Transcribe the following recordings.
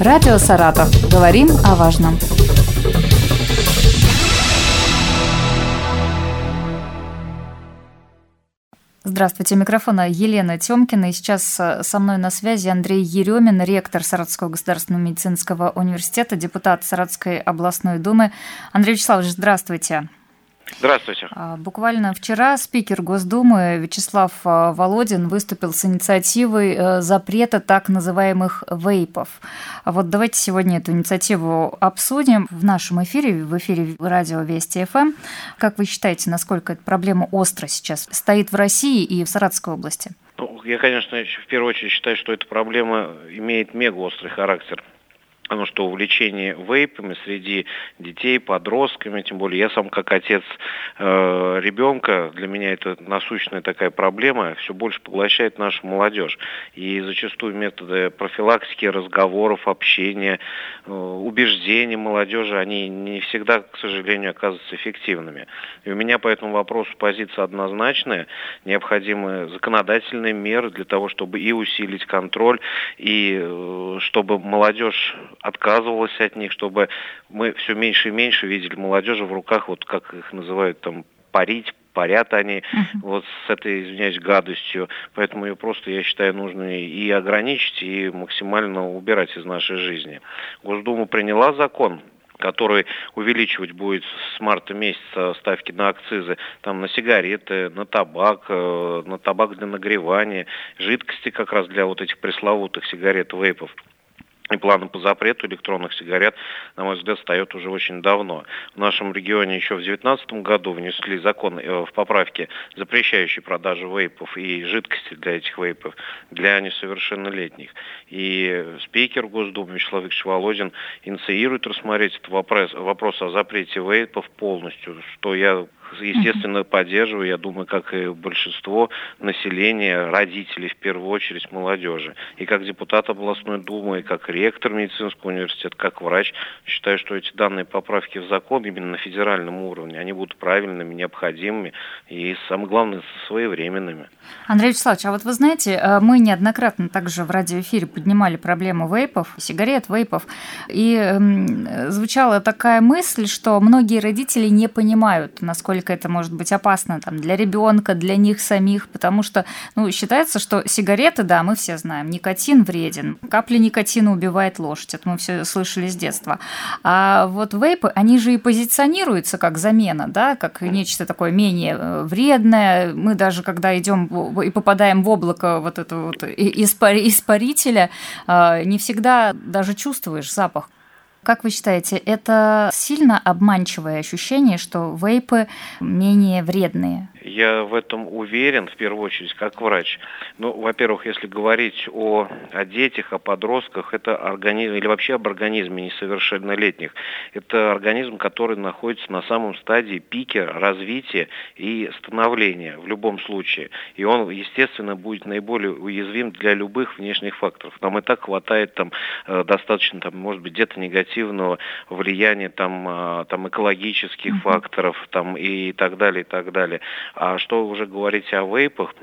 Радио «Саратов». Говорим о важном. Здравствуйте, микрофона Елена Тёмкина. И сейчас э, со мной на связи Андрей Еремин, ректор Саратовского государственного медицинского университета, депутат Саратовской областной думы. Андрей Вячеславович, здравствуйте. Здравствуйте. А, буквально вчера спикер Госдумы Вячеслав а, Володин выступил с инициативой э, запрета так называемых вейпов. А вот давайте сегодня эту инициативу обсудим в нашем эфире, в эфире радио Вести ФМ. Как вы считаете, насколько эта проблема остро сейчас стоит в России и в Саратовской области? Ну, я, конечно, в первую очередь считаю, что эта проблема имеет мега острый характер потому что увлечение вейпами среди детей, подростками, тем более я сам как отец э, ребенка, для меня это насущная такая проблема, все больше поглощает нашу молодежь. И зачастую методы профилактики, разговоров, общения, э, убеждений молодежи, они не всегда, к сожалению, оказываются эффективными. И у меня по этому вопросу позиция однозначная. Необходимы законодательные меры для того, чтобы и усилить контроль, и э, чтобы молодежь отказывалась от них, чтобы мы все меньше и меньше видели молодежи в руках, вот как их называют там, парить, парят они uh-huh. вот с этой, извиняюсь, гадостью. Поэтому ее просто, я считаю, нужно и ограничить, и максимально убирать из нашей жизни. Госдума приняла закон который увеличивать будет с марта месяца ставки на акцизы там на сигареты, на табак, э, на табак для нагревания, жидкости как раз для вот этих пресловутых сигарет, вейпов и планы по запрету электронных сигарет, на мой взгляд, стоят уже очень давно. В нашем регионе еще в 2019 году внесли закон э, в поправке, запрещающий продажу вейпов и жидкости для этих вейпов для несовершеннолетних. И спикер Госдумы Вячеслав Викторович Володин инициирует рассмотреть этот вопрос, вопрос о запрете вейпов полностью, что я естественно, поддерживаю, я думаю, как и большинство населения, родителей в первую очередь, молодежи. И как депутат областной думы, и как ректор медицинского университета, как врач, считаю, что эти данные поправки в закон именно на федеральном уровне, они будут правильными, необходимыми и, самое главное, своевременными. Андрей Вячеславович, а вот вы знаете, э, мы неоднократно также в радиоэфире поднимали проблему вейпов, сигарет, вейпов, и э, звучала такая мысль, что многие родители не понимают, насколько насколько это может быть опасно там, для ребенка, для них самих, потому что ну, считается, что сигареты, да, мы все знаем, никотин вреден, капля никотина убивает лошадь, это мы все слышали с детства. А вот вейпы, они же и позиционируются как замена, да, как нечто такое менее э, вредное. Мы даже, когда идем и попадаем в облако вот этого вот испарителя, э, не всегда даже чувствуешь запах как вы считаете, это сильно обманчивое ощущение, что вейпы менее вредные? Я в этом уверен, в первую очередь, как врач. Ну, во-первых, если говорить о, о детях, о подростках, это организм, или вообще об организме несовершеннолетних, это организм, который находится на самом стадии пике развития и становления в любом случае. И он, естественно, будет наиболее уязвим для любых внешних факторов. Нам и так хватает там э, достаточно, там, может быть, где-то негативного влияния там, э, там экологических факторов там, и так далее, и так далее. А что уже говорить о вейпах,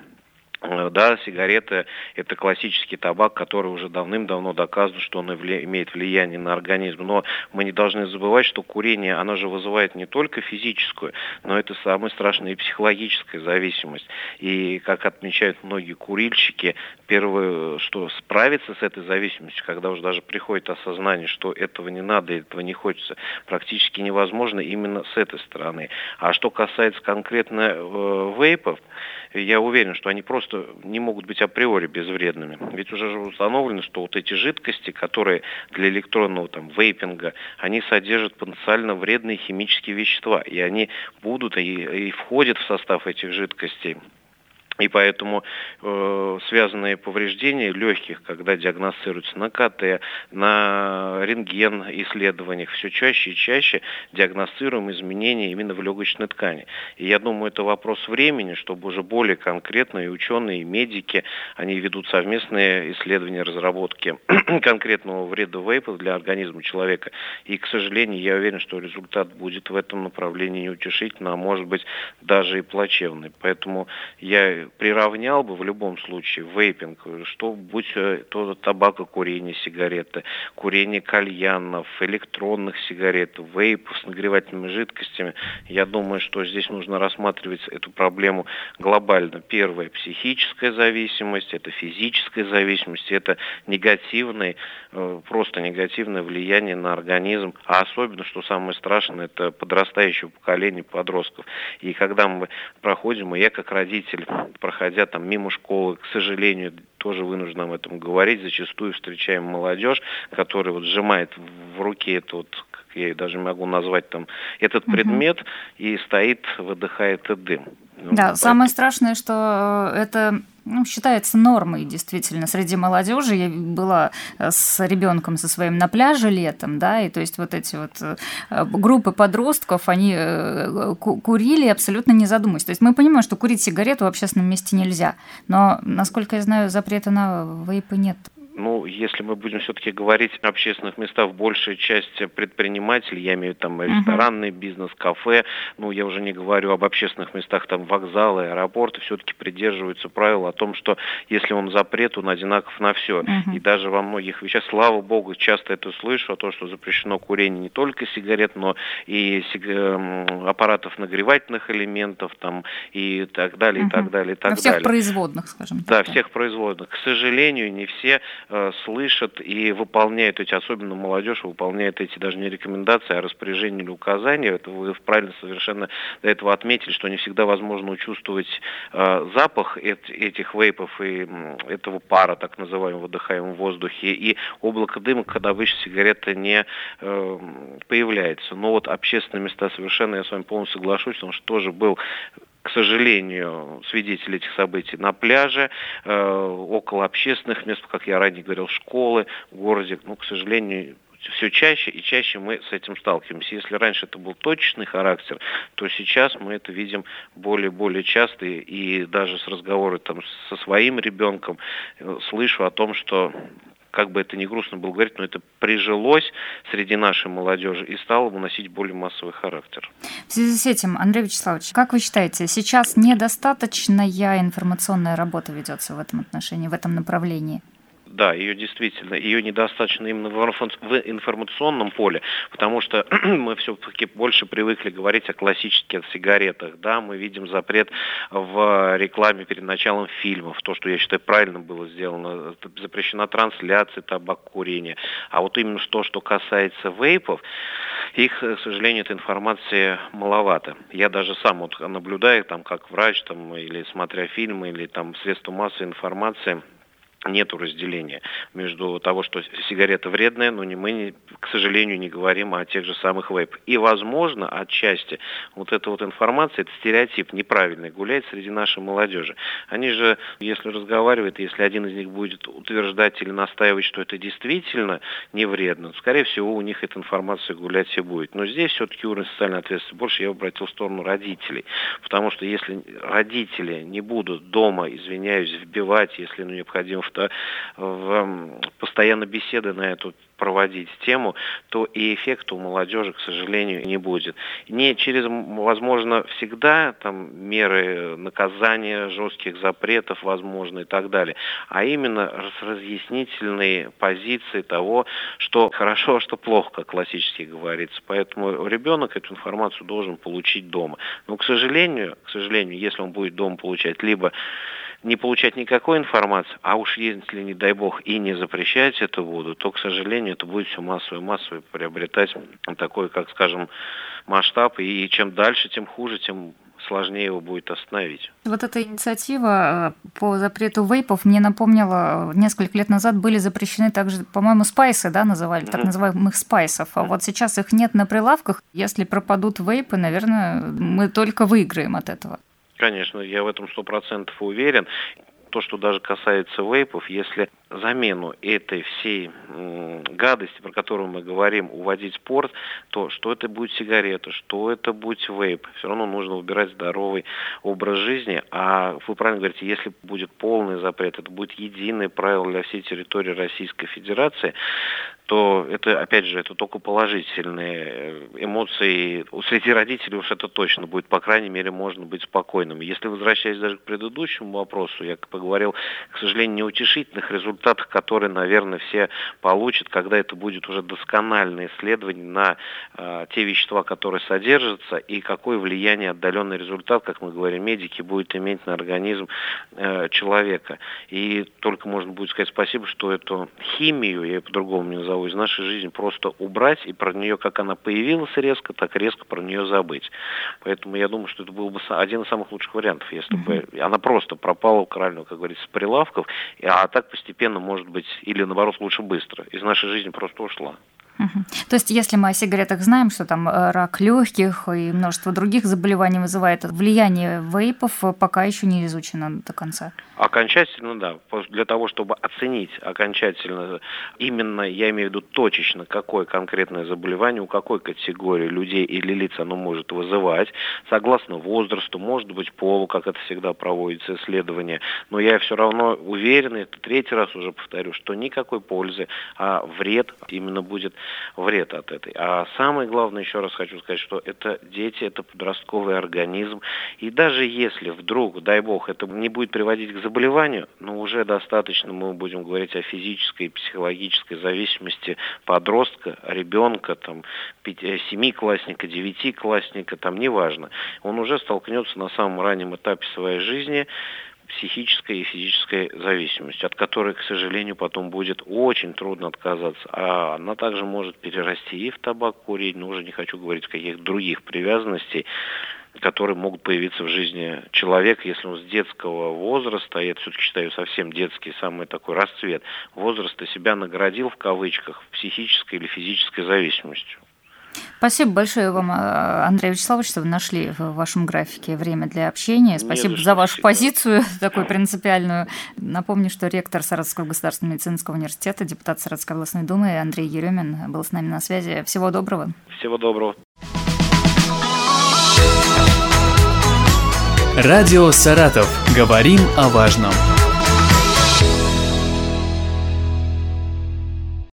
да, сигареты – это классический табак, который уже давным-давно доказано, что он имеет влияние на организм. Но мы не должны забывать, что курение, оно же вызывает не только физическую, но это самая страшная и психологическая зависимость. И, как отмечают многие курильщики, первое, что справиться с этой зависимостью, когда уже даже приходит осознание, что этого не надо, этого не хочется, практически невозможно именно с этой стороны. А что касается конкретно э, вейпов, я уверен, что они просто не могут быть априори безвредными. Ведь уже установлено, что вот эти жидкости, которые для электронного там, вейпинга, они содержат потенциально вредные химические вещества, и они будут и, и входят в состав этих жидкостей. И поэтому э, связанные повреждения легких, когда диагностируются на КТ, на рентген исследованиях, все чаще и чаще диагностируем изменения именно в легочной ткани. И я думаю, это вопрос времени, чтобы уже более конкретно и ученые, и медики, они ведут совместные исследования, разработки конкретного вреда вейпов для организма человека. И, к сожалению, я уверен, что результат будет в этом направлении неутешительный, а может быть даже и плачевный. Поэтому я приравнял бы в любом случае вейпинг, что будь то табакокурение, сигареты, курение кальянов, электронных сигарет, вейпов с нагревательными жидкостями, я думаю, что здесь нужно рассматривать эту проблему глобально. Первое – психическая зависимость, это физическая зависимость, это негативное, э, просто негативное влияние на организм, а особенно, что самое страшное, это подрастающее поколение подростков. И когда мы проходим, и я как родитель, проходя там мимо школы, к сожалению, тоже вынужден об этом говорить, зачастую встречаем молодежь, которая вот сжимает в руке это вот я даже могу назвать там этот предмет, угу. и стоит, выдыхает и дым. Ну, да, поэтому... самое страшное, что э, это ну, считается нормой действительно среди молодежи. Я была э, с ребенком со своим на пляже летом, да, и то есть вот эти вот э, группы подростков, они курили абсолютно не задумываясь. То есть мы понимаем, что курить сигарету в общественном месте нельзя, но, насколько я знаю, запрета на вейпы нет. Ну, если мы будем все-таки говорить о общественных местах, большая часть предпринимателей, я имею там ресторанный бизнес, кафе, ну, я уже не говорю об общественных местах, там вокзалы, аэропорты, все-таки придерживаются правил о том, что если он запрет, он одинаков на все. Uh-huh. И даже во многих вещах, слава богу, часто это слышу, о том, что запрещено курение не только сигарет, но и сиг... аппаратов нагревательных элементов, там, и так далее, uh-huh. и так далее, и так на всех производных, скажем так. Да, всех производных. К сожалению, не все Э, слышат и выполняют эти, особенно молодежь, выполняет эти даже не рекомендации, а распоряжения или указания. Это вы правильно совершенно до этого отметили, что не всегда возможно учувствовать э, запах эт, этих вейпов и этого пара, так называемого, выдыхаемого в воздухе, и облако дыма, когда обычно сигарета не э, появляется. Но вот общественные места совершенно, я с вами полностью соглашусь, потому что тоже был к сожалению, свидетели этих событий на пляже, э, около общественных мест, как я ранее говорил, школы в городе. Ну, к сожалению, все чаще и чаще мы с этим сталкиваемся. Если раньше это был точечный характер, то сейчас мы это видим более-более часто и даже с разговора там, со своим ребенком э, слышу о том, что как бы это ни грустно было говорить, но это прижилось среди нашей молодежи и стало выносить более массовый характер. В связи с этим, Андрей Вячеславович, как вы считаете, сейчас недостаточная информационная работа ведется в этом отношении, в этом направлении? Да, ее действительно, ее недостаточно именно в информационном поле, потому что мы все-таки больше привыкли говорить о классических сигаретах, да, мы видим запрет в рекламе перед началом фильмов, то, что я считаю правильно было сделано, запрещена трансляция табакокурения, а вот именно то, что касается вейпов, их, к сожалению, этой информации маловато. Я даже сам вот наблюдаю, там, как врач, там, или смотря фильмы, или там средства массовой информации, нету разделения между того, что сигарета вредная, но не мы, к сожалению, не говорим о тех же самых вейп. И, возможно, отчасти вот эта вот информация, этот стереотип неправильный гуляет среди нашей молодежи. Они же, если разговаривают, если один из них будет утверждать или настаивать, что это действительно не вредно, скорее всего, у них эта информация гулять и будет. Но здесь все-таки уровень социальной ответственности больше я обратил в сторону родителей. Потому что если родители не будут дома, извиняюсь, вбивать, если ну, необходимо в что в, постоянно беседы на эту проводить тему, то и эффекта у молодежи, к сожалению, не будет. Не через, возможно, всегда там меры наказания, жестких запретов, возможно, и так далее, а именно с разъяснительной позиции того, что хорошо, а что плохо, как классически говорится. Поэтому ребенок эту информацию должен получить дома. Но, к сожалению, к сожалению, если он будет дома получать либо не получать никакой информации, а уж если, не дай бог, и не запрещать это буду, то, к сожалению, это будет все массово и массово приобретать такой, как скажем, масштаб. И чем дальше, тем хуже, тем сложнее его будет остановить. Вот эта инициатива э, по запрету вейпов мне напомнила, несколько лет назад были запрещены также, по-моему, спайсы, да, называли, mm-hmm. так называемых спайсов. А mm-hmm. вот сейчас их нет на прилавках. Если пропадут вейпы, наверное, мы только выиграем от этого. Конечно, я в этом сто процентов уверен. То, что даже касается вейпов, если замену этой всей гадости, про которую мы говорим, уводить спорт, то что это будет сигарета, что это будет вейп, все равно нужно выбирать здоровый образ жизни. А вы правильно говорите, если будет полный запрет, это будет единое правило для всей территории Российской Федерации, то это, опять же, это только положительные э, эмоции. Среди родителей уж это точно будет, по крайней мере, можно быть спокойным. Если возвращаясь даже к предыдущему вопросу, я поговорил, к сожалению, неутешительных результатах, которые, наверное, все получат, когда это будет уже доскональное исследование на э, те вещества, которые содержатся, и какое влияние отдаленный результат, как мы говорим, медики, будет иметь на организм э, человека. И только можно будет сказать спасибо, что эту химию, я по-другому не назову, из нашей жизни просто убрать и про нее, как она появилась резко, так резко про нее забыть. Поэтому я думаю, что это был бы один из самых лучших вариантов, если бы она просто пропала у корального, как говорится, с прилавков, а так постепенно, может быть, или наоборот лучше быстро, из нашей жизни просто ушла. То есть, если мы о сигаретах знаем, что там э, рак легких и множество других заболеваний вызывает, влияние вейпов пока еще не изучено до конца. Окончательно, да. Для того, чтобы оценить окончательно, именно, я имею в виду точечно, какое конкретное заболевание, у какой категории людей или лиц оно может вызывать, согласно возрасту, может быть, полу, как это всегда проводится исследование. Но я все равно уверен, это третий раз уже повторю, что никакой пользы, а вред именно будет вред от этой. А самое главное, еще раз хочу сказать, что это дети, это подростковый организм. И даже если вдруг, дай бог, это не будет приводить к заболеванию, но уже достаточно мы будем говорить о физической и психологической зависимости подростка, ребенка, там, э, семиклассника, девятиклассника, там, неважно. Он уже столкнется на самом раннем этапе своей жизни психической и физической зависимостью, от которой, к сожалению, потом будет очень трудно отказаться. А она также может перерасти и в табак курить, но уже не хочу говорить о каких-то других привязанностей, которые могут появиться в жизни человека, если он с детского возраста, я все-таки считаю совсем детский, самый такой расцвет возраста, себя наградил в кавычках психической или физической зависимостью. Спасибо большое вам, э, Андрей Вячеславович, что вы нашли в вашем графике время для общения. Спасибо за, за вашу всегда. позицию такую принципиальную. Напомню, что ректор Саратовского государственного медицинского университета, депутат Саратовской областной думы Андрей Еремин был с нами на связи. Всего доброго. Всего доброго. Радио «Саратов». Говорим о важном.